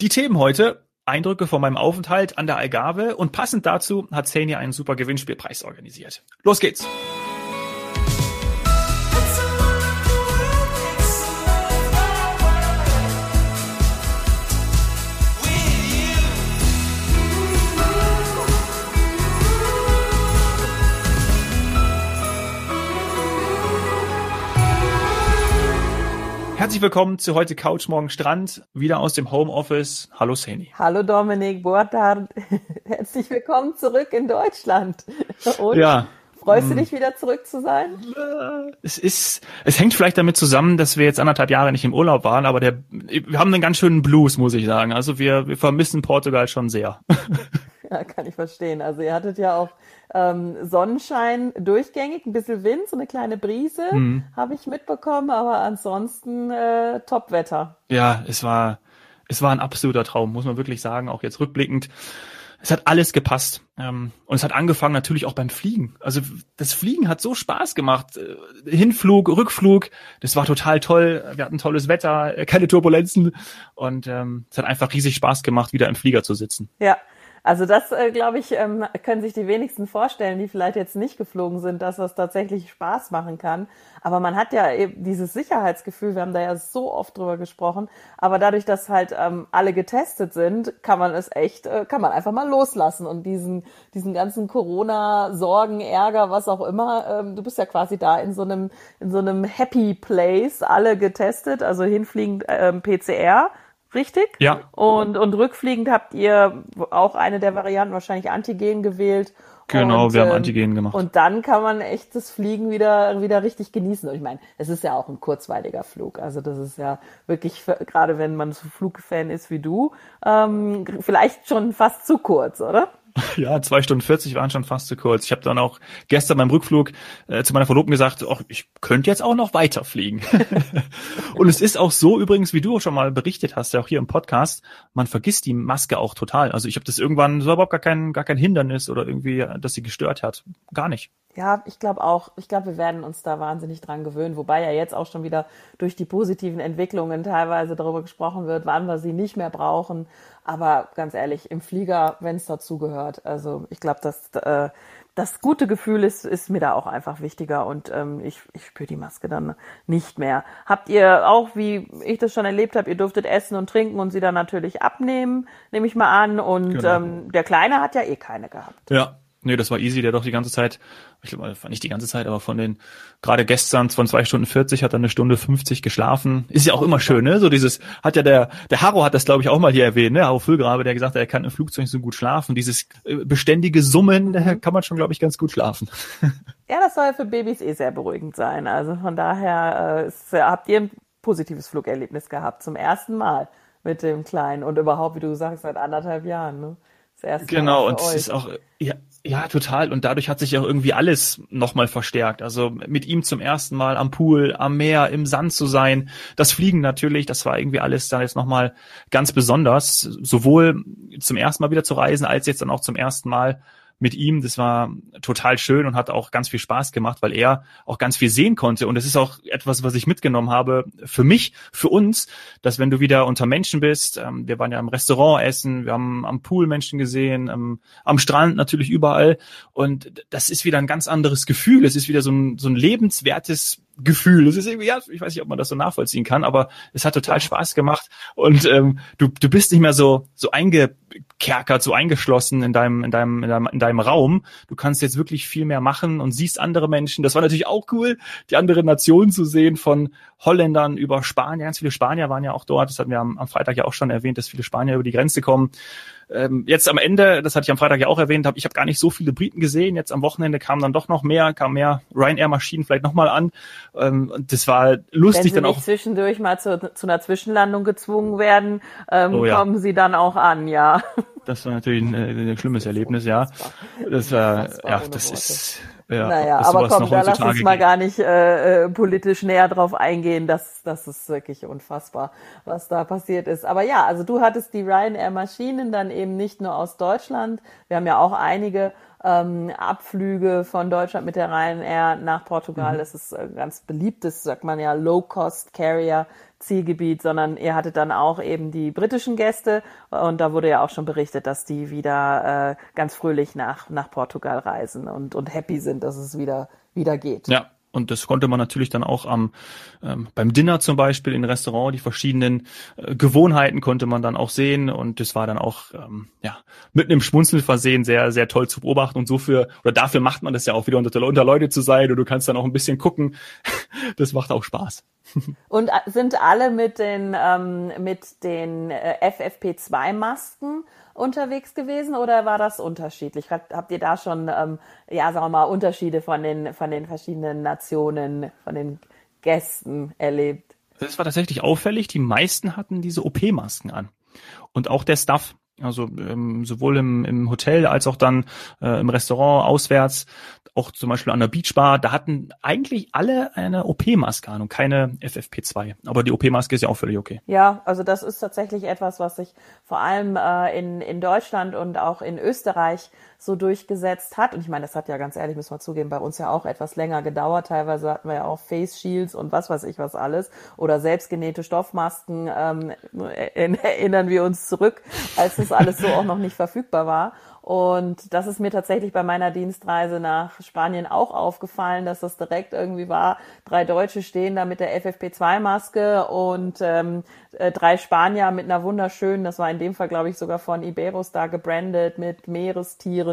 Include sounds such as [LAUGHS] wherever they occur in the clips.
Die Themen heute, Eindrücke von meinem Aufenthalt an der Algarve und passend dazu hat Sani einen super Gewinnspielpreis organisiert. Los geht's! Herzlich willkommen zu heute Couch Morgen Strand, wieder aus dem Homeoffice. Hallo Sani. Hallo Dominik, Boatard. [LAUGHS] Herzlich willkommen zurück in Deutschland. [LAUGHS] Und ja. Freust du hm. dich wieder zurück zu sein? Es ist, es hängt vielleicht damit zusammen, dass wir jetzt anderthalb Jahre nicht im Urlaub waren, aber der, wir haben einen ganz schönen Blues, muss ich sagen. Also wir, wir vermissen Portugal schon sehr. [LAUGHS] [LAUGHS] Ja, kann ich verstehen. Also ihr hattet ja auch ähm, Sonnenschein durchgängig, ein bisschen Wind, so eine kleine Brise mhm. habe ich mitbekommen, aber ansonsten äh, Topwetter. Ja, es war, es war ein absoluter Traum, muss man wirklich sagen, auch jetzt rückblickend. Es hat alles gepasst. Ähm, und es hat angefangen natürlich auch beim Fliegen. Also das Fliegen hat so Spaß gemacht. Äh, Hinflug, Rückflug, das war total toll. Wir hatten tolles Wetter, äh, keine Turbulenzen. Und ähm, es hat einfach riesig Spaß gemacht, wieder im Flieger zu sitzen. Ja, also das, äh, glaube ich, ähm, können sich die wenigsten vorstellen, die vielleicht jetzt nicht geflogen sind, dass das tatsächlich Spaß machen kann. Aber man hat ja eben dieses Sicherheitsgefühl, wir haben da ja so oft drüber gesprochen, aber dadurch, dass halt ähm, alle getestet sind, kann man es echt, äh, kann man einfach mal loslassen. Und diesen, diesen ganzen Corona-Sorgen, Ärger, was auch immer, ähm, du bist ja quasi da in so einem, in so einem Happy Place, alle getestet, also hinfliegend ähm, PCR richtig? Ja. Und, und rückfliegend habt ihr auch eine der Varianten wahrscheinlich Antigen gewählt. Genau, und, wir haben ähm, Antigen gemacht. Und dann kann man echt das Fliegen wieder, wieder richtig genießen. Und ich meine, es ist ja auch ein kurzweiliger Flug. Also das ist ja wirklich, gerade wenn man so Flugfan ist wie du, ähm, vielleicht schon fast zu kurz, oder? [LAUGHS] Ja, zwei Stunden 40 waren schon fast zu kurz. Ich habe dann auch gestern beim Rückflug äh, zu meiner Verlobten gesagt, oh, ich könnte jetzt auch noch weiterfliegen. [LAUGHS] und es ist auch so übrigens, wie du auch schon mal berichtet hast, ja auch hier im Podcast, man vergisst die Maske auch total. Also ich habe das irgendwann so überhaupt gar kein, gar kein Hindernis oder irgendwie, dass sie gestört hat. Gar nicht. Ja, ich glaube auch. Ich glaube, wir werden uns da wahnsinnig dran gewöhnen. Wobei ja jetzt auch schon wieder durch die positiven Entwicklungen teilweise darüber gesprochen wird, wann wir sie nicht mehr brauchen. Aber ganz ehrlich, im Flieger, wenn es dazugehört. Also ich glaube, dass äh, das gute Gefühl ist, ist mir da auch einfach wichtiger und ähm, ich, ich spüre die Maske dann nicht mehr. Habt ihr auch, wie ich das schon erlebt habe, ihr durftet essen und trinken und sie dann natürlich abnehmen, nehme ich mal an. Und genau. ähm, der Kleine hat ja eh keine gehabt. Ja, Nee, das war easy, der doch die ganze Zeit, ich glaube, nicht die ganze Zeit, aber von den, gerade gestern von zwei Stunden 40 hat er eine Stunde 50 geschlafen. Ist ja auch immer schön, ne? So dieses, hat ja der, der Haro hat das, glaube ich, auch mal hier erwähnt, ne? Haro Füllgrabe, der gesagt hat, er kann im Flugzeug so gut schlafen. Dieses äh, beständige Summen, da kann man schon, glaube ich, ganz gut schlafen. [LAUGHS] Ja, das soll für Babys eh sehr beruhigend sein. Also von daher äh, ist, habt ihr ein positives Flugerlebnis gehabt, zum ersten Mal mit dem Kleinen und überhaupt, wie du sagst, seit anderthalb Jahren, ne? Das erste genau, und es ist auch, ja, ja, total. Und dadurch hat sich auch irgendwie alles nochmal verstärkt. Also mit ihm zum ersten Mal am Pool, am Meer, im Sand zu sein. Das Fliegen natürlich, das war irgendwie alles dann jetzt nochmal ganz besonders. Sowohl zum ersten Mal wieder zu reisen, als jetzt dann auch zum ersten Mal mit ihm. Das war total schön und hat auch ganz viel Spaß gemacht, weil er auch ganz viel sehen konnte. Und es ist auch etwas, was ich mitgenommen habe für mich, für uns, dass wenn du wieder unter Menschen bist, ähm, wir waren ja im Restaurant essen, wir haben am Pool Menschen gesehen, ähm, am Strand natürlich überall. Und das ist wieder ein ganz anderes Gefühl. Es ist wieder so ein, so ein lebenswertes Gefühl. Es ist irgendwie, ja, ich weiß nicht, ob man das so nachvollziehen kann, aber es hat total Spaß gemacht und ähm, du, du bist nicht mehr so so eingekerkert, so eingeschlossen in deinem in deinem in deinem, in deinem Raum. Du kannst jetzt wirklich viel mehr machen und siehst andere Menschen. Das war natürlich auch cool, die andere Nationen zu sehen, von Holländern über Spanier. Ganz viele Spanier waren ja auch dort. Das hatten wir am, am Freitag ja auch schon erwähnt, dass viele Spanier über die Grenze kommen. Ähm, jetzt am Ende, das hatte ich am Freitag ja auch erwähnt, hab, ich habe gar nicht so viele Briten gesehen. Jetzt am Wochenende kamen dann doch noch mehr, kamen mehr Ryanair-Maschinen vielleicht nochmal an. Ähm, und das war lustig Wenn Sie dann auch. zwischendurch mal zu, zu einer Zwischenlandung gezwungen werden, ähm, oh, ja. kommen Sie dann auch an, ja. Das war natürlich ein, ein schlimmes Erlebnis, ja. Das war, ja, das ist ja, naja, aber komm, da lass uns mal gar nicht äh, äh, politisch näher drauf eingehen. Das, das ist wirklich unfassbar, was da passiert ist. Aber ja, also du hattest die Ryanair-Maschinen dann eben nicht nur aus Deutschland. Wir haben ja auch einige ähm, Abflüge von Deutschland mit der Ryanair nach Portugal. Mhm. Das ist äh, ganz beliebt. Das sagt man ja Low-Cost-Carrier Zielgebiet, sondern ihr hattet dann auch eben die britischen Gäste und da wurde ja auch schon berichtet, dass die wieder äh, ganz fröhlich nach, nach Portugal reisen und, und happy sind, dass es wieder, wieder geht. Ja, und das konnte man natürlich dann auch am ähm, beim Dinner zum Beispiel in Restaurant die verschiedenen äh, Gewohnheiten konnte man dann auch sehen und das war dann auch ähm, ja mit einem Schmunzeln versehen sehr sehr toll zu beobachten und so für oder dafür macht man das ja auch wieder unter, unter Leute zu sein und du kannst dann auch ein bisschen gucken. [LAUGHS] das macht auch Spaß. [LAUGHS] und äh, sind alle mit den ähm, mit den äh, FFP2 Masken unterwegs gewesen oder war das unterschiedlich? Habt ihr da schon, ähm, ja, sagen wir mal, Unterschiede von den, von den verschiedenen Nationen, von den Gästen erlebt? Das war tatsächlich auffällig. Die meisten hatten diese OP-Masken an. Und auch der Staff. Also ähm, sowohl im, im Hotel als auch dann äh, im Restaurant auswärts auch zum Beispiel an der Beachbar, da hatten eigentlich alle eine OP-Maske an und keine FFP2. Aber die OP-Maske ist ja auch völlig okay. Ja, also das ist tatsächlich etwas, was sich vor allem äh, in, in Deutschland und auch in Österreich so durchgesetzt hat. Und ich meine, das hat ja ganz ehrlich, müssen wir zugeben, bei uns ja auch etwas länger gedauert. Teilweise hatten wir ja auch Face Shields und was weiß ich was alles. Oder selbstgenähte Stoffmasken, ähm, erinnern wir uns zurück, als das alles so auch noch nicht verfügbar war. Und das ist mir tatsächlich bei meiner Dienstreise nach Spanien auch aufgefallen, dass das direkt irgendwie war. Drei Deutsche stehen da mit der FFP2-Maske und ähm, äh, drei Spanier mit einer wunderschönen, das war in dem Fall, glaube ich, sogar von Iberos da gebrandet mit Meerestieren.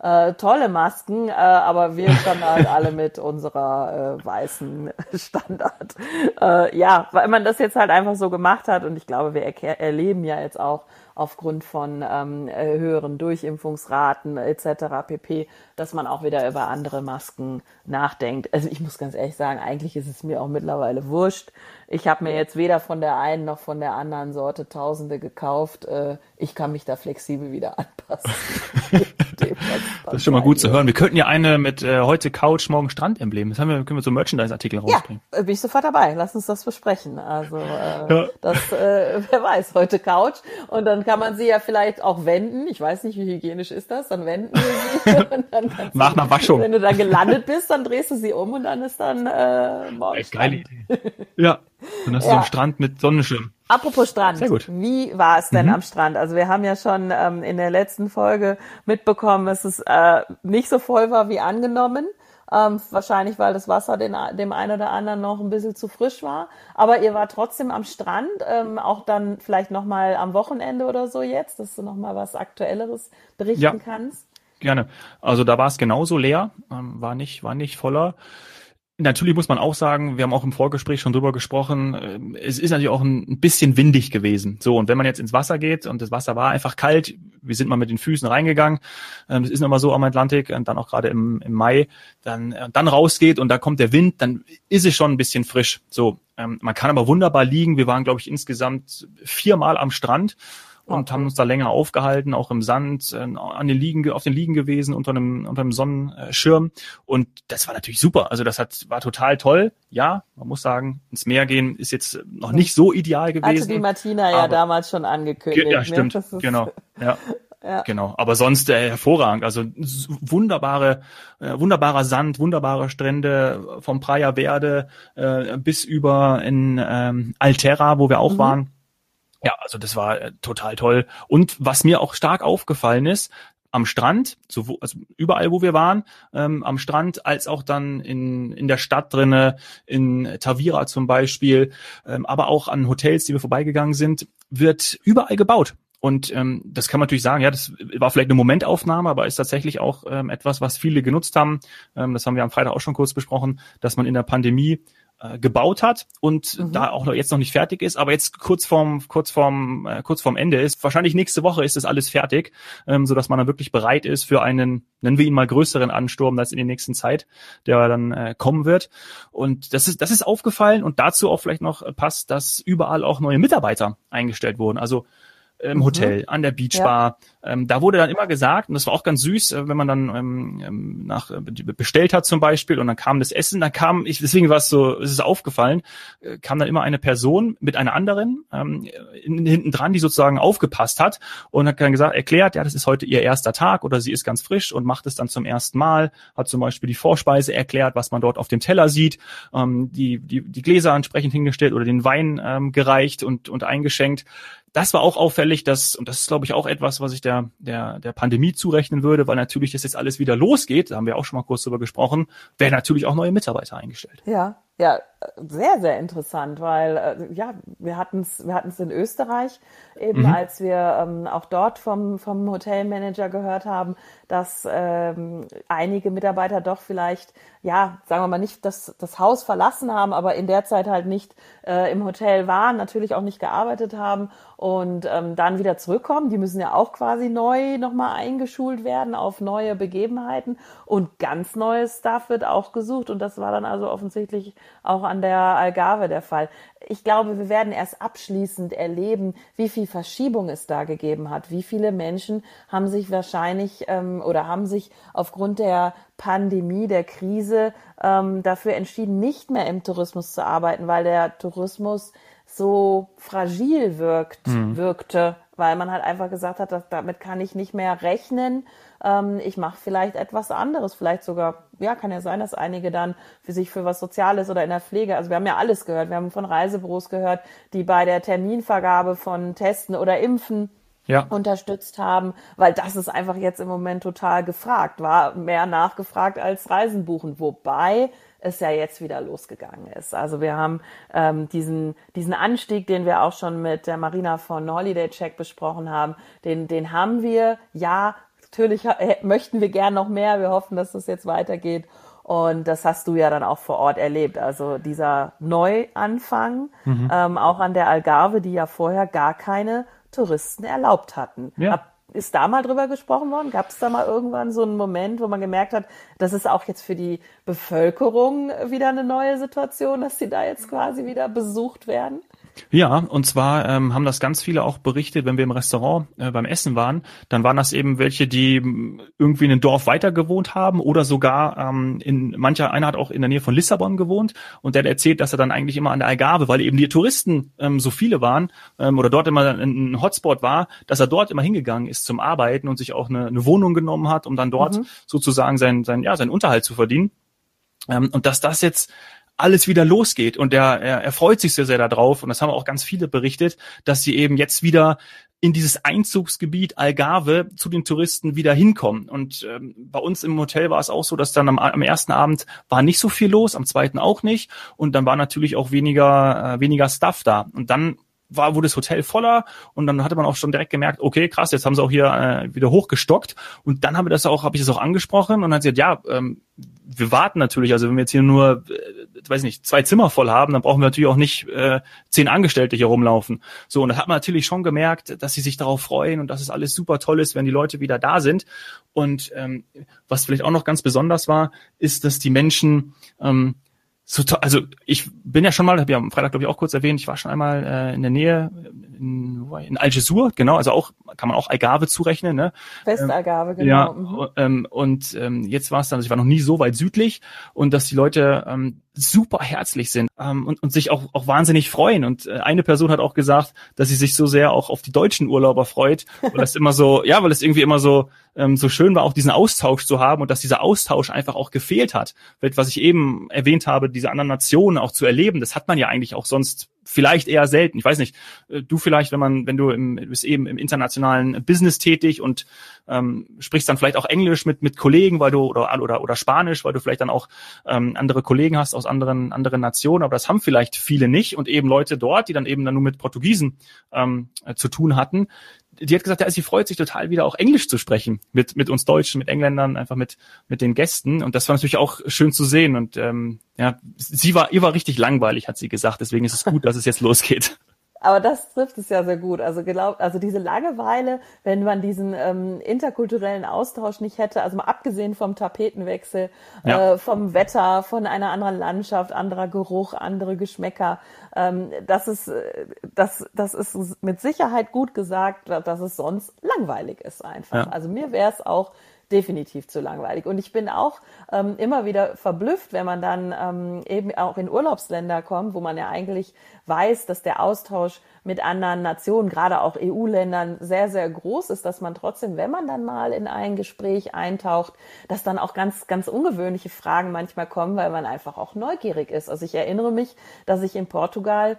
Äh, tolle Masken, äh, aber wir standen halt [LAUGHS] alle mit unserer äh, weißen [LAUGHS] Standard. Äh, ja, weil man das jetzt halt einfach so gemacht hat und ich glaube, wir erleben ja jetzt auch aufgrund von ähm, äh, höheren Durchimpfungsraten etc. pp, dass man auch wieder über andere Masken nachdenkt. Also ich muss ganz ehrlich sagen, eigentlich ist es mir auch mittlerweile wurscht. Ich habe mir jetzt weder von der einen noch von der anderen Sorte Tausende gekauft. Äh, ich kann mich da flexibel wieder [LAUGHS] anpassen. das ist schon mal gut zu hören. Wir könnten ja eine mit äh, heute Couch, morgen Strand-Emblem. Das haben wir, können wir so Merchandise-Artikel rausbringen. Ja, bin ich sofort dabei. Lass uns das besprechen. Also äh, ja. das, äh, [LAUGHS] wer weiß, heute Couch. Und dann kann man sie ja vielleicht auch wenden. Ich weiß nicht, wie hygienisch ist das. Dann wenden wir sie. [LAUGHS] und dann Nach einer Waschung. Wenn du dann gelandet [LAUGHS] bist, dann drehst du sie um und dann ist dann äh, morgen. Geile Idee. [LAUGHS] Ja. Dann hast ja. du so einen Strand mit Sonnenschirm. Apropos Strand, Sehr gut. wie war es denn mhm. am Strand? Also wir haben ja schon ähm, in der letzten Folge mitbekommen, dass es äh, nicht so voll war wie angenommen. Ähm, wahrscheinlich, weil das Wasser den, dem einen oder anderen noch ein bisschen zu frisch war. Aber ihr war trotzdem am Strand, ähm, auch dann vielleicht nochmal am Wochenende oder so jetzt, dass du nochmal was Aktuelleres berichten ja, kannst. Gerne. Also da war es genauso leer, ähm, war nicht, war nicht voller. Natürlich muss man auch sagen, wir haben auch im Vorgespräch schon drüber gesprochen, äh, es ist natürlich auch ein bisschen windig gewesen. So, und wenn man jetzt ins Wasser geht und das Wasser war einfach kalt, wir sind mal mit den Füßen reingegangen, ähm, das ist immer so am Atlantik und dann auch gerade im, im Mai, dann, äh, dann rausgeht und da kommt der Wind, dann ist es schon ein bisschen frisch. So, ähm, man kann aber wunderbar liegen. Wir waren, glaube ich, insgesamt viermal am Strand und haben uns da länger aufgehalten, auch im Sand, äh, an den Liegen, auf den Liegen gewesen, unter einem, unter einem Sonnenschirm. Und das war natürlich super. Also das hat, war total toll. Ja, man muss sagen, ins Meer gehen ist jetzt noch nicht so ideal gewesen. Hatte die Martina ja damals schon angekündigt. Ja, ne? stimmt. Ne? Genau. Ja. [LAUGHS] Ja. Genau, aber sonst äh, hervorragend. Also wunderbare, äh, wunderbarer Sand, wunderbare Strände vom Praia Verde äh, bis über in ähm, Alterra, wo wir auch mhm. waren. Ja, also das war äh, total toll. Und was mir auch stark aufgefallen ist, am Strand, so, also überall, wo wir waren, ähm, am Strand, als auch dann in, in der Stadt drinne, in Tavira zum Beispiel, ähm, aber auch an Hotels, die wir vorbeigegangen sind, wird überall gebaut. Und ähm, das kann man natürlich sagen, ja, das war vielleicht eine Momentaufnahme, aber ist tatsächlich auch ähm, etwas, was viele genutzt haben. Ähm, das haben wir am Freitag auch schon kurz besprochen, dass man in der Pandemie äh, gebaut hat und mhm. da auch noch jetzt noch nicht fertig ist, aber jetzt kurz vorm kurz vorm äh, kurz vorm Ende ist. Wahrscheinlich nächste Woche ist das alles fertig, ähm, so dass man dann wirklich bereit ist für einen nennen wir ihn mal größeren Ansturm als in der nächsten Zeit, der dann äh, kommen wird. Und das ist das ist aufgefallen und dazu auch vielleicht noch passt, dass überall auch neue Mitarbeiter eingestellt wurden. Also im Hotel, mhm. an der Beachbar. Ja. Ähm, da wurde dann immer gesagt, und das war auch ganz süß, äh, wenn man dann ähm, ähm nach äh, bestellt hat zum Beispiel und dann kam das Essen, dann kam, ich, deswegen war es so, es ist aufgefallen, äh, kam dann immer eine Person mit einer anderen ähm, in, hinten dran, die sozusagen aufgepasst hat und hat dann gesagt, erklärt, ja, das ist heute ihr erster Tag oder sie ist ganz frisch und macht es dann zum ersten Mal, hat zum Beispiel die Vorspeise erklärt, was man dort auf dem Teller sieht, ähm, die, die, die Gläser entsprechend hingestellt oder den Wein ähm, gereicht und, und eingeschenkt das war auch auffällig, dass, und das ist, glaube ich, auch etwas, was ich der, der, der Pandemie zurechnen würde, weil natürlich das jetzt alles wieder losgeht, da haben wir auch schon mal kurz drüber gesprochen, werden natürlich auch neue Mitarbeiter eingestellt. Ja, ja, sehr, sehr interessant, weil äh, ja, wir hatten es wir hatten's in Österreich, eben mhm. als wir ähm, auch dort vom, vom Hotelmanager gehört haben, dass ähm, einige Mitarbeiter doch vielleicht, ja, sagen wir mal nicht das, das Haus verlassen haben, aber in der Zeit halt nicht äh, im Hotel waren, natürlich auch nicht gearbeitet haben und ähm, dann wieder zurückkommen. Die müssen ja auch quasi neu nochmal eingeschult werden auf neue Begebenheiten und ganz neues Stuff wird auch gesucht und das war dann also offensichtlich auch an der Algarve der Fall. Ich glaube, wir werden erst abschließend erleben, wie viel Verschiebung es da gegeben hat. Wie viele Menschen haben sich wahrscheinlich ähm, oder haben sich aufgrund der Pandemie, der Krise ähm, dafür entschieden, nicht mehr im Tourismus zu arbeiten, weil der Tourismus so fragil wirkt, mhm. wirkte, weil man halt einfach gesagt hat, dass, damit kann ich nicht mehr rechnen. Ähm, ich mache vielleicht etwas anderes, vielleicht sogar, ja, kann ja sein, dass einige dann für sich für was Soziales oder in der Pflege, also wir haben ja alles gehört, wir haben von Reisebüros gehört, die bei der Terminvergabe von Testen oder Impfen ja. unterstützt haben, weil das ist einfach jetzt im Moment total gefragt, war mehr nachgefragt als Reisen buchen, wobei es ja jetzt wieder losgegangen ist. Also wir haben ähm, diesen, diesen Anstieg, den wir auch schon mit der Marina von Holiday Check besprochen haben, den, den haben wir. Ja, natürlich möchten wir gern noch mehr. Wir hoffen, dass das jetzt weitergeht. Und das hast du ja dann auch vor Ort erlebt. Also dieser Neuanfang, mhm. ähm, auch an der Algarve, die ja vorher gar keine Touristen erlaubt hatten. Ja. Ab ist da mal drüber gesprochen worden? Gab es da mal irgendwann so einen Moment, wo man gemerkt hat, das ist auch jetzt für die Bevölkerung wieder eine neue Situation, dass sie da jetzt quasi wieder besucht werden? Ja, und zwar ähm, haben das ganz viele auch berichtet, wenn wir im Restaurant äh, beim Essen waren, dann waren das eben welche, die irgendwie in einem Dorf weiter gewohnt haben oder sogar ähm, in mancher einer hat auch in der Nähe von Lissabon gewohnt und der hat erzählt, dass er dann eigentlich immer an der Algarve, weil eben die Touristen ähm, so viele waren ähm, oder dort immer ein Hotspot war, dass er dort immer hingegangen ist zum Arbeiten und sich auch eine, eine Wohnung genommen hat, um dann dort mhm. sozusagen sein, sein, ja, seinen Unterhalt zu verdienen. Ähm, und dass das jetzt alles wieder losgeht. Und er, er, er freut sich sehr, sehr darauf, und das haben auch ganz viele berichtet, dass sie eben jetzt wieder in dieses Einzugsgebiet Algarve zu den Touristen wieder hinkommen. Und ähm, bei uns im Hotel war es auch so, dass dann am, am ersten Abend war nicht so viel los, am zweiten auch nicht. Und dann war natürlich auch weniger, äh, weniger Stuff da. Und dann war, wurde das Hotel voller und dann hatte man auch schon direkt gemerkt, okay, krass, jetzt haben sie auch hier äh, wieder hochgestockt und dann haben wir das auch, habe ich das auch angesprochen und dann hat sie gesagt, ja, ähm, wir warten natürlich, also wenn wir jetzt hier nur, äh, weiß nicht, zwei Zimmer voll haben, dann brauchen wir natürlich auch nicht äh, zehn Angestellte hier rumlaufen. So, und das hat man natürlich schon gemerkt, dass sie sich darauf freuen und dass es alles super toll ist, wenn die Leute wieder da sind. Und ähm, was vielleicht auch noch ganz besonders war, ist, dass die Menschen ähm, so. Also ich bin ja schon mal, habe ja am Freitag glaube ich auch kurz erwähnt, ich war schon einmal äh, in der Nähe in, in Algesur, genau, also auch kann man auch Algarve zurechnen, ne? Westalgarve, ähm, genau. Ja, mhm. ähm, und ähm, jetzt war es dann, also ich war noch nie so weit südlich und dass die Leute ähm, super herzlich sind ähm, und, und sich auch, auch wahnsinnig freuen. Und äh, eine Person hat auch gesagt, dass sie sich so sehr auch auf die deutschen Urlauber freut, weil es immer so, ja, weil es irgendwie immer so ähm, so schön war, auch diesen Austausch zu haben und dass dieser Austausch einfach auch gefehlt hat. Was ich eben erwähnt habe, diese anderen Nationen auch zu erleben, das hat man ja eigentlich auch sonst vielleicht eher selten. Ich weiß nicht, äh, du vielleicht, wenn man, wenn du im, bist eben im internationalen Business tätig und ähm, sprichst dann vielleicht auch Englisch mit mit Kollegen, weil du oder oder oder Spanisch, weil du vielleicht dann auch ähm, andere Kollegen hast aus anderen anderen Nationen, aber das haben vielleicht viele nicht und eben Leute dort, die dann eben dann nur mit Portugiesen ähm, äh, zu tun hatten, die hat gesagt, ja, sie freut sich total wieder auch Englisch zu sprechen mit mit uns Deutschen, mit Engländern, einfach mit mit den Gästen. Und das war natürlich auch schön zu sehen. Und ähm, ja, sie war ihr war richtig langweilig, hat sie gesagt, deswegen ist es gut, dass es jetzt [LAUGHS] losgeht. Aber das trifft es ja sehr gut. Also glaub, also diese Langeweile, wenn man diesen ähm, interkulturellen Austausch nicht hätte, also mal abgesehen vom Tapetenwechsel, ja. äh, vom Wetter, von einer anderen Landschaft, anderer Geruch, andere Geschmäcker, ähm, das ist äh, das das ist mit Sicherheit gut gesagt, dass es sonst langweilig ist einfach. Ja. Also mir wäre es auch definitiv zu langweilig. Und ich bin auch ähm, immer wieder verblüfft, wenn man dann ähm, eben auch in Urlaubsländer kommt, wo man ja eigentlich weiß, dass der Austausch mit anderen Nationen, gerade auch EU-Ländern, sehr, sehr groß ist, dass man trotzdem, wenn man dann mal in ein Gespräch eintaucht, dass dann auch ganz, ganz ungewöhnliche Fragen manchmal kommen, weil man einfach auch neugierig ist. Also ich erinnere mich, dass ich in Portugal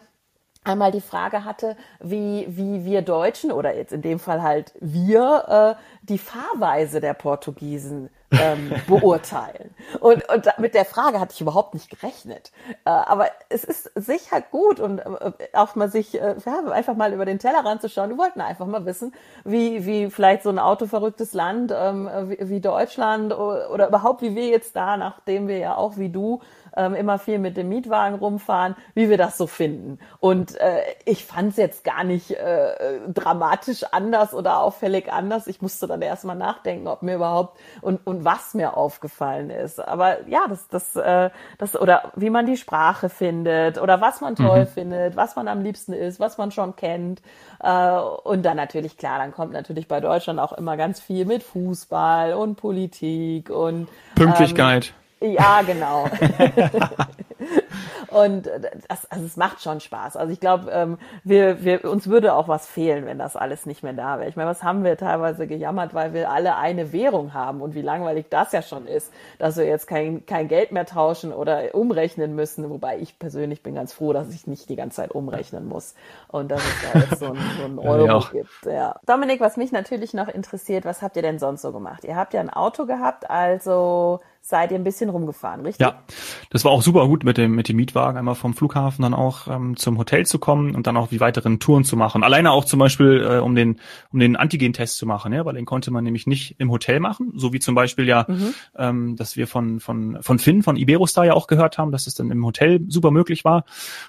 einmal die Frage hatte, wie, wie wir Deutschen oder jetzt in dem Fall halt wir äh, die Fahrweise der Portugiesen ähm, [LAUGHS] beurteilen. Und, und mit der Frage hatte ich überhaupt nicht gerechnet. Äh, aber es ist sicher gut und äh, auch mal sich äh, einfach mal über den Tellerrand zu schauen. Wir wollten einfach mal wissen, wie, wie vielleicht so ein autoverrücktes Land ähm, wie, wie Deutschland oder, oder überhaupt wie wir jetzt da, nachdem wir ja auch wie du ähm, immer viel mit dem Mietwagen rumfahren, wie wir das so finden. Und äh, ich fand es jetzt gar nicht äh, dramatisch anders oder auffällig anders. Ich musste dann erstmal nachdenken, ob mir überhaupt und, und was mir aufgefallen ist. Aber ja, das, das, äh, das, oder wie man die Sprache findet oder was man toll mhm. findet, was man am liebsten ist, was man schon kennt. Äh, und dann natürlich, klar, dann kommt natürlich bei Deutschland auch immer ganz viel mit Fußball und Politik und Pünktlichkeit. Ähm, ja, genau. [LAUGHS] und das, also es macht schon Spaß. Also ich glaube, ähm, wir, wir, uns würde auch was fehlen, wenn das alles nicht mehr da wäre. Ich meine, was haben wir teilweise gejammert, weil wir alle eine Währung haben und wie langweilig das ja schon ist, dass wir jetzt kein, kein Geld mehr tauschen oder umrechnen müssen. Wobei ich persönlich bin ganz froh, dass ich nicht die ganze Zeit umrechnen muss und dass es da jetzt so ein, so ein Euro ja, gibt. Ja. Dominik, was mich natürlich noch interessiert, was habt ihr denn sonst so gemacht? Ihr habt ja ein Auto gehabt, also seid ihr ein bisschen rumgefahren, richtig? Ja, das war auch super gut mit dem, mit dem Mietwagen, einmal vom Flughafen dann auch ähm, zum Hotel zu kommen und dann auch die weiteren Touren zu machen. Alleine auch zum Beispiel, äh, um den, um den Antigen-Test zu machen, ja, weil den konnte man nämlich nicht im Hotel machen, so wie zum Beispiel ja, mhm. ähm, dass wir von, von, von Finn, von Iberostar ja auch gehört haben, dass es dann im Hotel super möglich war.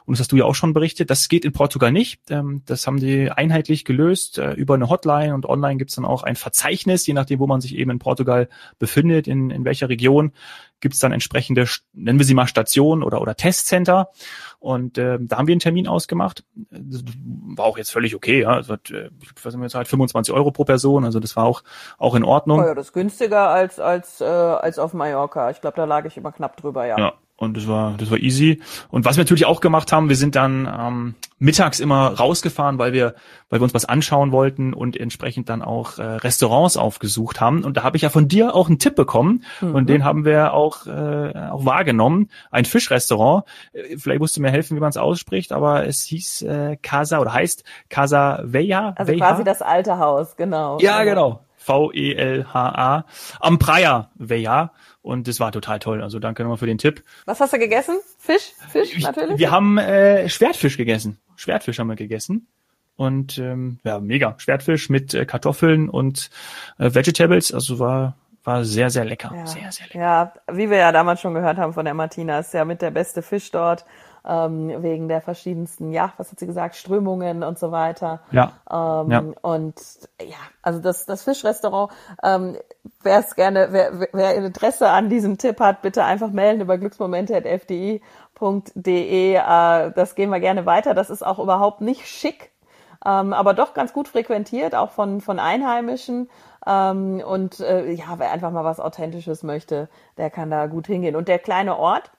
Und das hast du ja auch schon berichtet. Das geht in Portugal nicht. Ähm, das haben die einheitlich gelöst äh, über eine Hotline und online gibt's dann auch ein Verzeichnis, je nachdem, wo man sich eben in Portugal befindet, in, in welcher Region Region gibt es dann entsprechende, nennen wir sie mal Station oder, oder Testcenter. Und äh, da haben wir einen Termin ausgemacht. Das war auch jetzt völlig okay. Ja. Also, was haben wir jetzt halt 25 Euro pro Person. Also das war auch auch in Ordnung. Oh ja, das ist günstiger als als äh, als auf Mallorca. Ich glaube, da lag ich immer knapp drüber. Ja. Ja, und das war, das war easy. Und was wir natürlich auch gemacht haben, wir sind dann ähm, mittags immer rausgefahren, weil wir, weil wir uns was anschauen wollten und entsprechend dann auch äh, Restaurants aufgesucht haben. Und da habe ich ja von dir auch einen Tipp bekommen mhm. und den haben wir auch, äh, auch wahrgenommen. Ein Fischrestaurant. Äh, vielleicht musst du mir helfen, wie man es ausspricht, aber es hieß äh, Casa oder heißt Casa Veja. Also Veja. quasi das alte Haus, genau. Ja, genau. V-E-L-H-A. Am Praia Veja. Und das war total toll. Also danke nochmal für den Tipp. Was hast du gegessen? Fisch? Fisch natürlich? Wir haben äh, Schwertfisch gegessen. Schwertfisch haben wir gegessen. Und ähm, ja, mega. Schwertfisch mit äh, Kartoffeln und äh, Vegetables. Also war war sehr, sehr lecker. Ja. Sehr, sehr lecker. Ja, wie wir ja damals schon gehört haben von der Martina, ist ja mit der beste Fisch dort ähm, wegen der verschiedensten, ja, was hat sie gesagt, Strömungen und so weiter. Ja. Ähm, ja. Und ja, also das, das Fischrestaurant, ähm, wer es gerne, wer, wer Interesse an diesem Tipp hat, bitte einfach melden über glücksmomente.fdi.de. Äh, das gehen wir gerne weiter. Das ist auch überhaupt nicht schick, ähm, aber doch ganz gut frequentiert, auch von, von Einheimischen. Ähm, und äh, ja, wer einfach mal was Authentisches möchte, der kann da gut hingehen. Und der kleine Ort,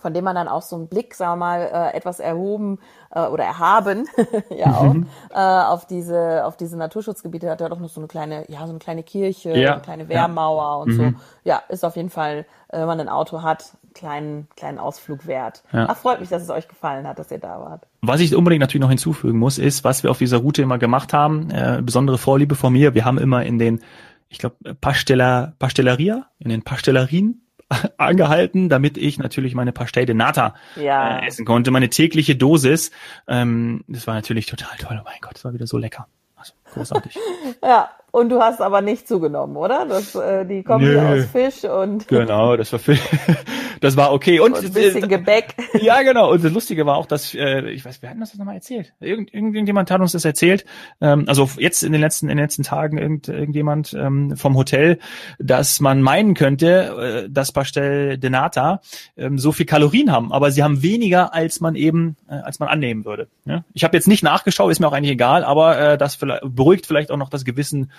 von dem man dann auch so einen Blick, sagen wir mal, äh, etwas erhoben äh, oder erhaben, [LAUGHS] ja auch, mhm. äh, auf diese, auf diese Naturschutzgebiete hat er doch noch so eine kleine, ja, so eine kleine Kirche, ja. eine kleine Wehrmauer ja. und mhm. so. Ja, ist auf jeden Fall, äh, wenn man ein Auto hat, kleinen, kleinen Ausflug wert. Ja. Ach, freut mich, dass es euch gefallen hat, dass ihr da wart. Was ich unbedingt natürlich noch hinzufügen muss, ist, was wir auf dieser Route immer gemacht haben, äh, besondere Vorliebe von mir, wir haben immer in den, ich glaube, Pastella, Pastelleria, in den Pastellerien [LAUGHS] angehalten, damit ich natürlich meine Pastel de Nata ja. äh, essen konnte, meine tägliche Dosis. Ähm, das war natürlich total toll. Oh mein Gott, das war wieder so lecker. Also, großartig. [LAUGHS] ja, und du hast aber nicht zugenommen, oder? Das, äh, die kommen Nö. aus Fisch und. Genau, das war Fisch. Das war okay. Und, und ein bisschen äh, Gebäck. [LAUGHS] Ja, genau. Und das Lustige war auch, dass, äh, ich weiß, wir hatten das nochmal erzählt. Irgend, irgendjemand hat uns das erzählt. Ähm, also jetzt in den letzten, in den letzten Tagen irgend, irgendjemand ähm, vom Hotel, dass man meinen könnte, äh, dass Pastel de Nata ähm, so viel Kalorien haben, aber sie haben weniger, als man eben, äh, als man annehmen würde. Ja? Ich habe jetzt nicht nachgeschaut, ist mir auch eigentlich egal, aber äh, das vielleicht, beruhigt vielleicht auch noch das Gewissen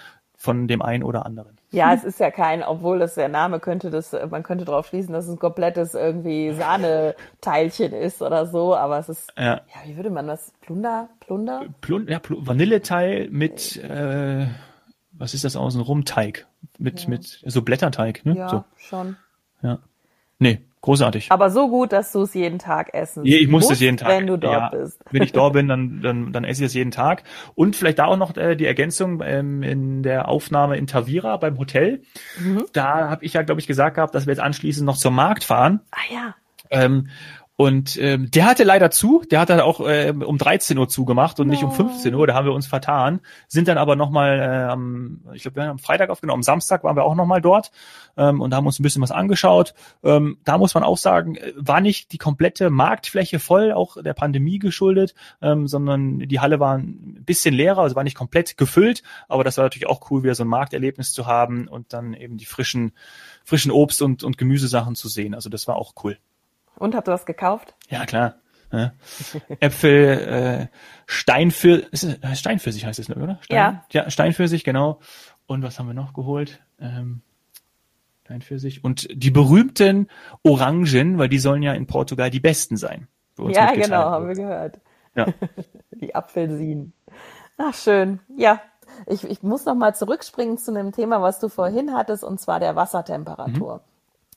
von dem einen oder anderen. Ja, es ist ja kein, obwohl das der Name könnte das, man könnte darauf schließen, dass es ein komplettes irgendwie Sahneteilchen ist oder so, aber es ist, ja, ja wie würde man das, Plunder, Plunder? Plun ja, Pl Vanilleteil mit, äh, was ist das außenrum? Teig. Mit, ja. mit, so Blätterteig, ne? Ja, so. schon. Ja. Nee, Großartig. Aber so gut, dass du es jeden Tag essen ja, Ich muss es jeden Tag. Wenn du dort ja, bist. Wenn ich dort bin, dann, dann, dann esse ich es jeden Tag. Und vielleicht da auch noch äh, die Ergänzung ähm, in der Aufnahme in Tavira beim Hotel. Mhm. Da habe ich ja, glaube ich, gesagt gehabt, dass wir jetzt anschließend noch zum Markt fahren. Ah ja. Ähm, und ähm, der hatte leider zu, der hat dann auch äh, um 13 Uhr zugemacht und no. nicht um 15 Uhr, da haben wir uns vertan, sind dann aber nochmal, äh, am, ich glaube, wir haben am Freitag aufgenommen, am Samstag waren wir auch nochmal dort ähm, und haben uns ein bisschen was angeschaut. Ähm, da muss man auch sagen, äh, war nicht die komplette Marktfläche voll, auch der Pandemie geschuldet, ähm, sondern die Halle war ein bisschen leerer, also war nicht komplett gefüllt, aber das war natürlich auch cool, wieder so ein Markterlebnis zu haben und dann eben die frischen, frischen Obst- und, und Gemüsesachen zu sehen. Also das war auch cool. Und habt ihr was gekauft? Ja, klar. Ja. [LAUGHS] Äpfel, äh, Steinfür, äh, Steinpfirsich heißt es, oder? Stein, ja. Ja, Steinpfirsich, genau. Und was haben wir noch geholt? Ähm, Steinpfirsich. Und die berühmten Orangen, weil die sollen ja in Portugal die besten sein. Ja, genau, haben wir gehört. Ja. [LAUGHS] die Apfelsinen. Ach, schön. Ja. Ich, ich muss noch mal zurückspringen zu einem Thema, was du vorhin hattest, und zwar der Wassertemperatur. Mhm.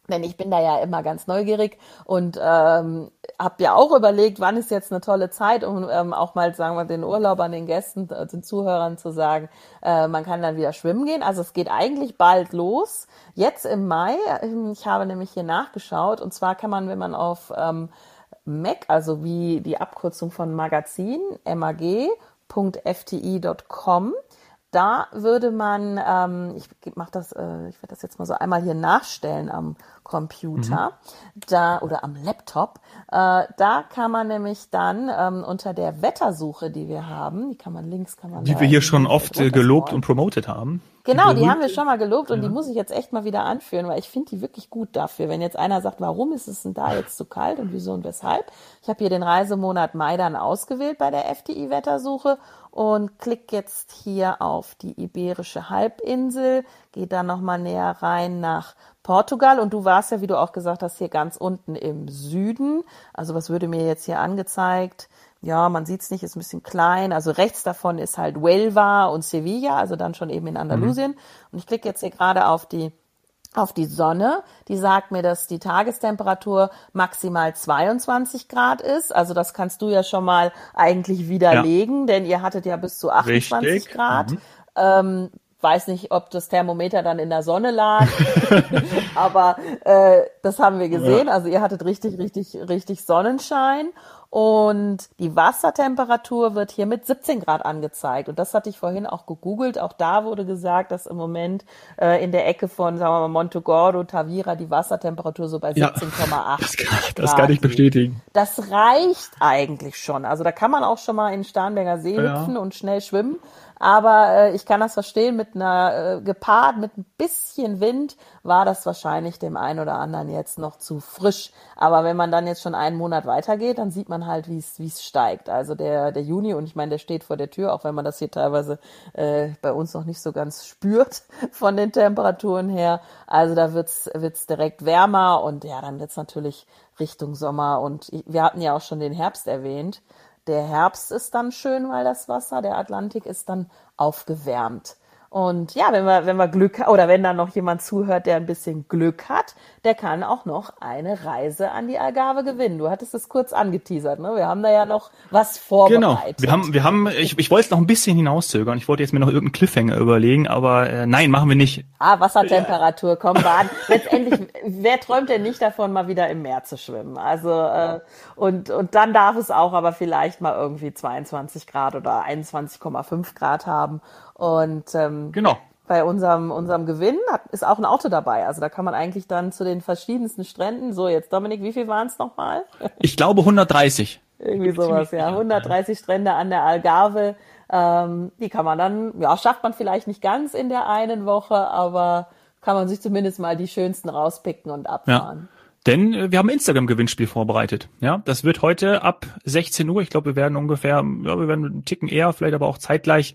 Denn ich bin da ja immer ganz neugierig und ähm, habe ja auch überlegt, wann ist jetzt eine tolle Zeit, um ähm, auch mal, sagen wir, den Urlaubern, den Gästen, äh, den Zuhörern zu sagen, äh, man kann dann wieder schwimmen gehen. Also es geht eigentlich bald los. Jetzt im Mai, ähm, ich habe nämlich hier nachgeschaut, und zwar kann man, wenn man auf ähm, Mac, also wie die Abkürzung von Magazin, mag.fti.com, da würde man, ähm, ich mache das, äh, ich werde das jetzt mal so einmal hier nachstellen am Computer mhm. da oder am Laptop. Äh, da kann man nämlich dann ähm, unter der Wettersuche, die wir haben, die kann man links, kann man die wir hier schon oft äh, gelobt und promotet haben. Genau, die haben wir schon mal gelobt und ja. die muss ich jetzt echt mal wieder anführen, weil ich finde die wirklich gut dafür. Wenn jetzt einer sagt, warum ist es denn da jetzt zu kalt und wieso und weshalb? Ich habe hier den Reisemonat Mai dann ausgewählt bei der FDI-Wettersuche und klick jetzt hier auf die Iberische Halbinsel, gehe dann nochmal näher rein nach Portugal und du warst ja, wie du auch gesagt hast, hier ganz unten im Süden. Also was würde mir jetzt hier angezeigt? Ja, man sieht es nicht, ist ein bisschen klein. Also rechts davon ist halt Huelva und Sevilla, also dann schon eben in Andalusien. Mhm. Und ich klicke jetzt hier gerade auf die auf die Sonne, die sagt mir, dass die Tagestemperatur maximal 22 Grad ist. Also das kannst du ja schon mal eigentlich widerlegen, ja. denn ihr hattet ja bis zu 28 Richtig. Grad. Mhm. Ähm, weiß nicht, ob das Thermometer dann in der Sonne lag, [LAUGHS] aber äh, das haben wir gesehen. Ja. Also ihr hattet richtig, richtig, richtig Sonnenschein und die Wassertemperatur wird hier mit 17 Grad angezeigt. Und das hatte ich vorhin auch gegoogelt. Auch da wurde gesagt, dass im Moment äh, in der Ecke von, sagen wir mal, Montegordo, Tavira die Wassertemperatur so bei 17,8 ja, das kann, das kann ich bestätigen. Das reicht eigentlich schon. Also da kann man auch schon mal in Starnberger See ja. hüpfen und schnell schwimmen. Aber äh, ich kann das verstehen, mit einer, äh, gepaart mit ein bisschen Wind war das wahrscheinlich dem einen oder anderen jetzt noch zu frisch. Aber wenn man dann jetzt schon einen Monat weitergeht, dann sieht man halt, wie es es steigt. Also der, der Juni, und ich meine, der steht vor der Tür, auch wenn man das hier teilweise äh, bei uns noch nicht so ganz [LAUGHS] spürt von den Temperaturen her. Also da wird's wird's direkt wärmer und ja, dann wird's natürlich Richtung Sommer. Und wir hatten ja auch schon den Herbst erwähnt. Der Herbst ist dann schön, weil das Wasser, der Atlantik ist dann aufgewärmt. Und ja, wenn wir, wenn wir Glück oder wenn da noch jemand zuhört, der ein bisschen Glück hat, der kann auch noch eine Reise an die Algarve gewinnen. Du hattest es kurz angeteasert, ne? Wir haben da ja noch was vorbereitet. Genau. Wir haben, wir haben, ich, ich wollte es noch ein bisschen hinauszögern. Ich wollte jetzt mir noch irgendeinen Cliffhanger überlegen, aber äh, nein, machen wir nicht. Ah, Wassertemperatur, komm, baden. Letztendlich, [LAUGHS] wer träumt denn nicht davon, mal wieder im Meer zu schwimmen? Also äh, und und dann darf es auch aber vielleicht mal irgendwie 22 Grad oder 21,5 Grad haben. Und ähm, genau. bei unserem, unserem Gewinn hat, ist auch ein Auto dabei. Also da kann man eigentlich dann zu den verschiedensten Stränden. So, jetzt Dominik, wie viel waren es nochmal? Ich glaube 130. Irgendwie sowas, ja. 130 Strände an der Algarve. Ähm, die kann man dann, ja, schafft man vielleicht nicht ganz in der einen Woche, aber kann man sich zumindest mal die schönsten rauspicken und abfahren. Ja. Denn äh, wir haben ein Instagram-Gewinnspiel vorbereitet. Ja, das wird heute ab 16 Uhr. Ich glaube, wir werden ungefähr, ja, wir werden einen Ticken eher, vielleicht aber auch zeitgleich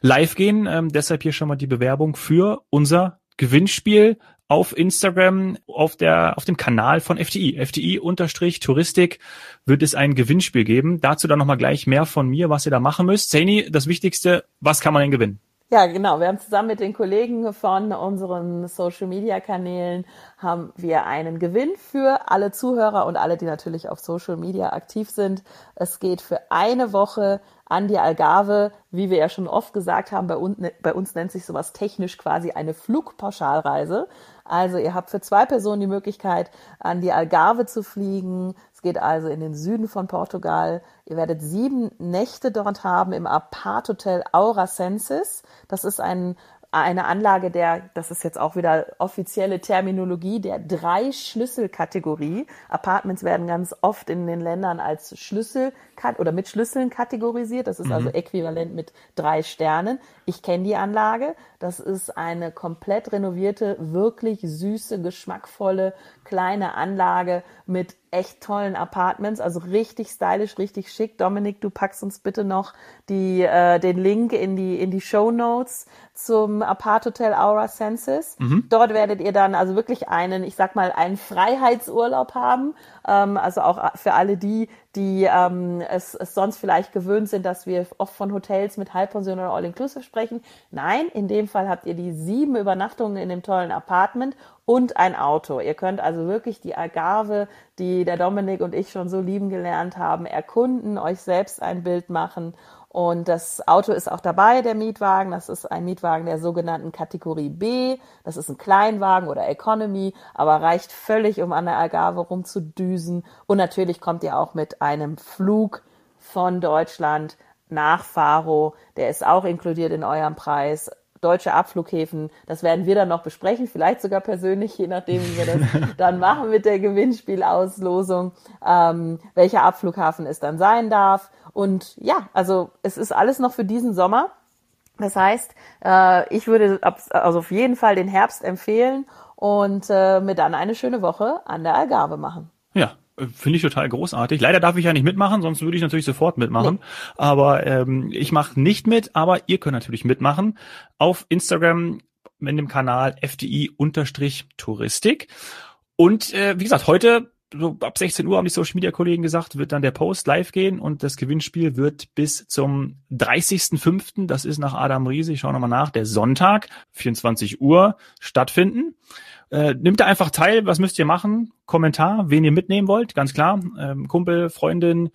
live gehen. Ähm, deshalb hier schon mal die Bewerbung für unser Gewinnspiel auf Instagram, auf der, auf dem Kanal von FTI. FTI unterstrich Touristik wird es ein Gewinnspiel geben. Dazu dann nochmal gleich mehr von mir, was ihr da machen müsst. Zeni, das Wichtigste, was kann man denn gewinnen? Ja, genau. Wir haben zusammen mit den Kollegen von unseren Social Media Kanälen haben wir einen Gewinn für alle Zuhörer und alle, die natürlich auf Social Media aktiv sind. Es geht für eine Woche an die Algarve, wie wir ja schon oft gesagt haben, bei uns, bei uns nennt sich sowas technisch quasi eine Flugpauschalreise. Also ihr habt für zwei Personen die Möglichkeit, an die Algarve zu fliegen. Geht also in den Süden von Portugal. Ihr werdet sieben Nächte dort haben im Apart Hotel Aura Senses. Das ist ein eine Anlage der, das ist jetzt auch wieder offizielle Terminologie, der drei Schlüsselkategorie. Apartments werden ganz oft in den Ländern als Schlüssel oder mit Schlüsseln kategorisiert. Das ist also mhm. also äquivalent mit drei Sternen. Ich kenne die Anlage. Das ist eine komplett renovierte, wirklich süße, geschmackvolle kleine Anlage mit echt tollen Apartments, also richtig stylisch, richtig schick. Dominik, du packst uns bitte noch die, äh, den Link in die, in die Show Notes zum Apart Hotel Aura Senses. Mhm. Dort werdet ihr dann also wirklich einen, ich sag mal, einen Freiheitsurlaub haben. Ähm, also auch für alle die, die ähm, es, es sonst vielleicht gewöhnt sind, dass wir oft von Hotels mit Halbpension oder All-Inclusive sprechen. Nein, in dem Fall habt ihr die sieben Übernachtungen in dem tollen Apartment und ein Auto. Ihr könnt also wirklich die Agave, die der Dominik und ich schon so lieben gelernt haben, erkunden, euch selbst ein Bild machen und das Auto ist auch dabei, der Mietwagen. Das ist ein Mietwagen der sogenannten Kategorie B. Das ist ein Kleinwagen oder Economy, aber reicht völlig, um an der Algarve rumzudüsen. Und natürlich kommt ihr auch mit einem Flug von Deutschland nach Faro. Der ist auch inkludiert in eurem Preis deutsche Abflughäfen. Das werden wir dann noch besprechen, vielleicht sogar persönlich, je nachdem, wie wir das [LAUGHS] dann machen mit der Gewinnspielauslosung, ähm, welcher Abflughafen es dann sein darf. Und ja, also es ist alles noch für diesen Sommer. Das heißt, äh, ich würde also auf jeden Fall den Herbst empfehlen und äh, mir dann eine schöne Woche an der Algarve machen. Ja, Finde ich total großartig. Leider darf ich ja nicht mitmachen, sonst würde ich natürlich sofort mitmachen. Nee. Aber ähm, ich mache nicht mit, aber ihr könnt natürlich mitmachen. Auf Instagram in dem Kanal FDI-Touristik. Und äh, wie gesagt, heute so ab 16 Uhr haben die Social Media Kollegen gesagt, wird dann der Post live gehen und das Gewinnspiel wird bis zum 30.05., das ist nach Adam Riese, ich schaue nochmal nach, der Sonntag, 24 Uhr stattfinden. Äh, nimmt da einfach teil, was müsst ihr machen? Kommentar, wen ihr mitnehmen wollt, ganz klar. Ähm, Kumpel, Freundin,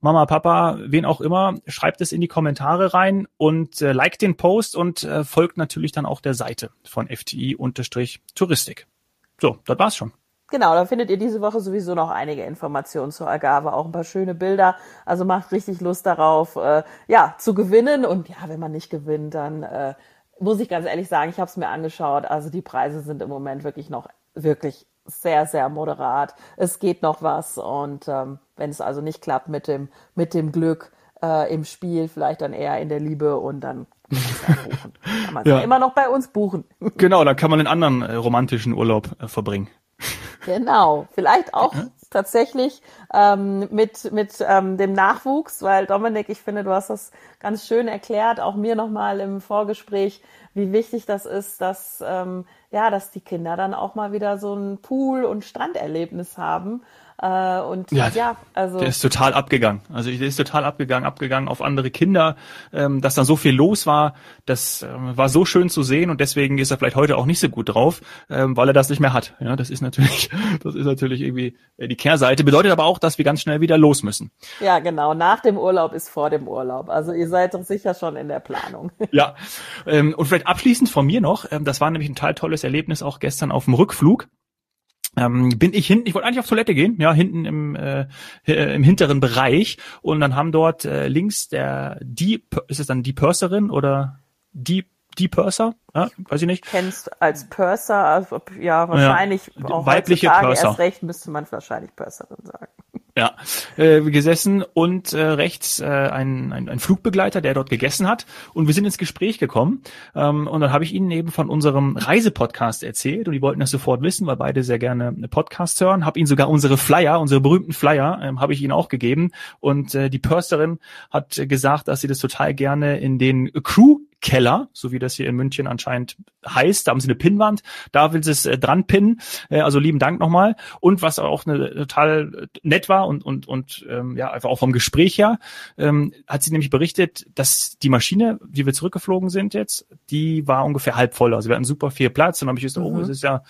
Mama, Papa, wen auch immer, schreibt es in die Kommentare rein und äh, liked den Post und äh, folgt natürlich dann auch der Seite von FTI-Touristik. So, das war's schon. Genau, da findet ihr diese Woche sowieso noch einige Informationen zur Agave, auch ein paar schöne Bilder. Also macht richtig Lust darauf, äh, ja, zu gewinnen. Und ja, wenn man nicht gewinnt, dann äh, muss ich ganz ehrlich sagen, ich habe es mir angeschaut. Also die Preise sind im Moment wirklich noch wirklich sehr, sehr moderat. Es geht noch was und ähm, wenn es also nicht klappt mit dem, mit dem Glück äh, im Spiel, vielleicht dann eher in der Liebe und dann kann man es ja. [LAUGHS] immer noch bei uns buchen. Genau, dann kann man einen anderen äh, romantischen Urlaub äh, verbringen. Genau, vielleicht auch ja. tatsächlich ähm, mit, mit ähm, dem Nachwuchs, weil Dominik, ich finde, du hast das ganz schön erklärt, auch mir nochmal im Vorgespräch, wie wichtig das ist, dass, ähm, ja, dass die Kinder dann auch mal wieder so ein Pool- und Stranderlebnis haben äh, und ja, ja, also. Der ist total abgegangen. Also der ist total abgegangen, abgegangen auf andere Kinder, ähm, dass da so viel los war. Das ähm, war so schön zu sehen und deswegen ist er vielleicht heute auch nicht so gut drauf, ähm, weil er das nicht mehr hat. Ja, das ist natürlich, [LAUGHS] das ist natürlich irgendwie äh, die Kehrseite. Bedeutet aber auch, dass wir ganz schnell wieder los müssen. Ja, genau. Nach dem Urlaub ist vor dem Urlaub. Also ihr seid doch sicher schon in der Planung. [LAUGHS] Ja. Ähm, und vielleicht abschließend von mir noch, ähm, das war nämlich ein total tolles Erlebnis auch gestern auf dem Rückflug ähm, bin ich hinten, ich wollte eigentlich auf Toilette gehen, ja, hinten im, äh, im hinteren Bereich und dann haben dort äh, links der, die, ist es dann die Purserin oder die die Purser, ja, weiß ich nicht. Kennst als Purser, also, ja, wahrscheinlich ja, auch weibliche Purser. erst recht müsste man wahrscheinlich Purserin sagen. Ja, äh, gesessen und äh, rechts äh, ein, ein, ein Flugbegleiter, der dort gegessen hat. Und wir sind ins Gespräch gekommen. Ähm, und dann habe ich ihnen eben von unserem Reisepodcast erzählt und die wollten das sofort wissen, weil beide sehr gerne Podcasts hören. Habe ihnen sogar unsere Flyer, unsere berühmten Flyer, ähm, habe ich ihnen auch gegeben. Und äh, die Purserin hat gesagt, dass sie das total gerne in den Crew Keller, so wie das hier in München anscheinend heißt. Da haben sie eine Pinnwand, da will sie es äh, dran pinnen. Äh, also lieben Dank nochmal. Und was auch eine, total nett war und und und ähm, ja einfach auch vom Gespräch her, ähm, hat sie nämlich berichtet, dass die Maschine, die wir zurückgeflogen sind jetzt, die war ungefähr halb voll. Also wir hatten super viel Platz. Und dann habe ich gesagt, oh, mhm. oh, es ist ja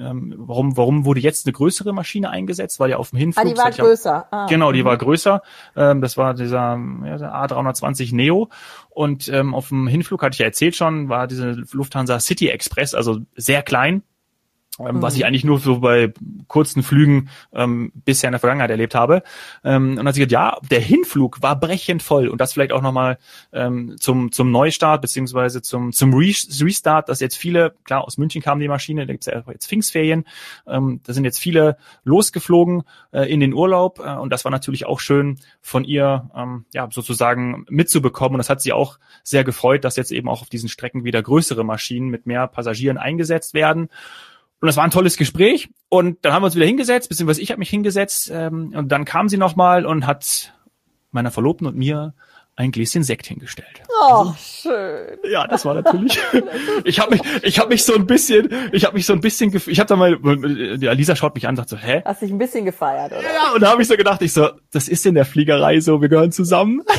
ähm, warum, warum wurde jetzt eine größere Maschine eingesetzt? Weil ja auf dem Hinflug. Ah, die war größer. Ah, genau, die war größer. Ähm, das war dieser ja, A320 Neo. Und ähm, auf dem Hinflug hatte ich ja erzählt schon, war diese Lufthansa City Express, also sehr klein mhm. was ich eigentlich nur so bei kurzen Flügen ähm, bisher in der Vergangenheit erlebt habe. Ähm, und dann hat sie gesagt, ja, der Hinflug war brechend voll und das vielleicht auch nochmal ähm, zum, zum Neustart beziehungsweise zum, zum Restart, dass jetzt viele, klar, aus München kam die Maschine, da gibt's ja jetzt Pfingstferien, ähm, da sind jetzt viele losgeflogen äh, in den Urlaub äh, und das war natürlich auch schön von ihr ähm, ja sozusagen mitzubekommen und das hat sie auch sehr gefreut, dass jetzt eben auch auf diesen Strecken wieder größere Maschinen mit mehr Passagieren eingesetzt werden. Und das war ein tolles Gespräch. Und dann haben wir uns wieder hingesetzt, beziehungsweise ich habe mich hingesetzt. Ähm, und dann kam sie nochmal und hat meiner Verlobten und mir ein Gläschen Sekt hingestellt. Oh, schön. Ja, das war natürlich. [LAUGHS] ich habe mich, ich habe mich so ein bisschen, ich habe mich so ein bisschen, ich habe da mal, ja, Lisa schaut mich an, und sagt so, hä? Hast dich ein bisschen gefeiert, oder? Ja, und da habe ich so gedacht, ich so, das ist in der Fliegerei so, wir gehören zusammen. [LAUGHS]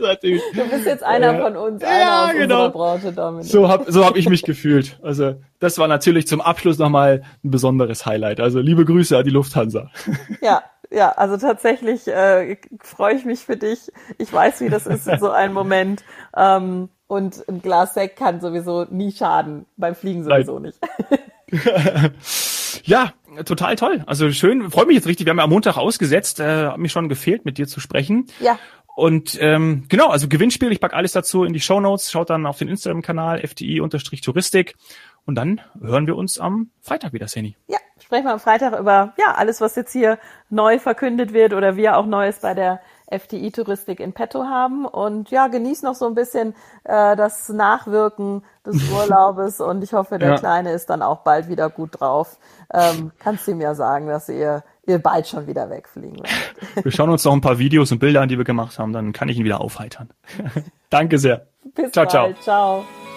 [LAUGHS] Du bist jetzt einer von uns, einer ja, aus genau. unserer Branche, Dominik. So habe so hab ich mich gefühlt. Also das war natürlich zum Abschluss nochmal ein besonderes Highlight. Also liebe Grüße an die Lufthansa. Ja, ja, also tatsächlich äh, freue ich mich für dich. Ich weiß, wie das ist in so einem Moment. Ähm, und ein Glas Sekt kann sowieso nie schaden, beim Fliegen sowieso Nein. nicht. [LAUGHS] ja, total toll. Also schön, freue mich jetzt richtig. Wir haben ja am Montag ausgesetzt, äh, hat mich schon gefehlt, mit dir zu sprechen. Ja. Und ähm, genau, also Gewinnspiel, ich pack alles dazu in die Show Notes, schaut dann auf den Instagram-Kanal fti-touristik und dann hören wir uns am Freitag wieder, Seni. Ja, sprechen wir am Freitag über ja alles, was jetzt hier neu verkündet wird oder wir auch Neues bei der FTI-Touristik in petto haben. Und ja, genieß noch so ein bisschen äh, das Nachwirken des [LAUGHS] Urlaubes und ich hoffe, der ja. Kleine ist dann auch bald wieder gut drauf. Ähm, kannst du ihm ja sagen, dass ihr ihr bald schon wieder wegfliegen werdet. Wir schauen uns noch ein paar Videos und Bilder an, die wir gemacht haben, dann kann ich ihn wieder aufheitern. [LAUGHS] Danke sehr. Bis ciao, bald. ciao. Ciao.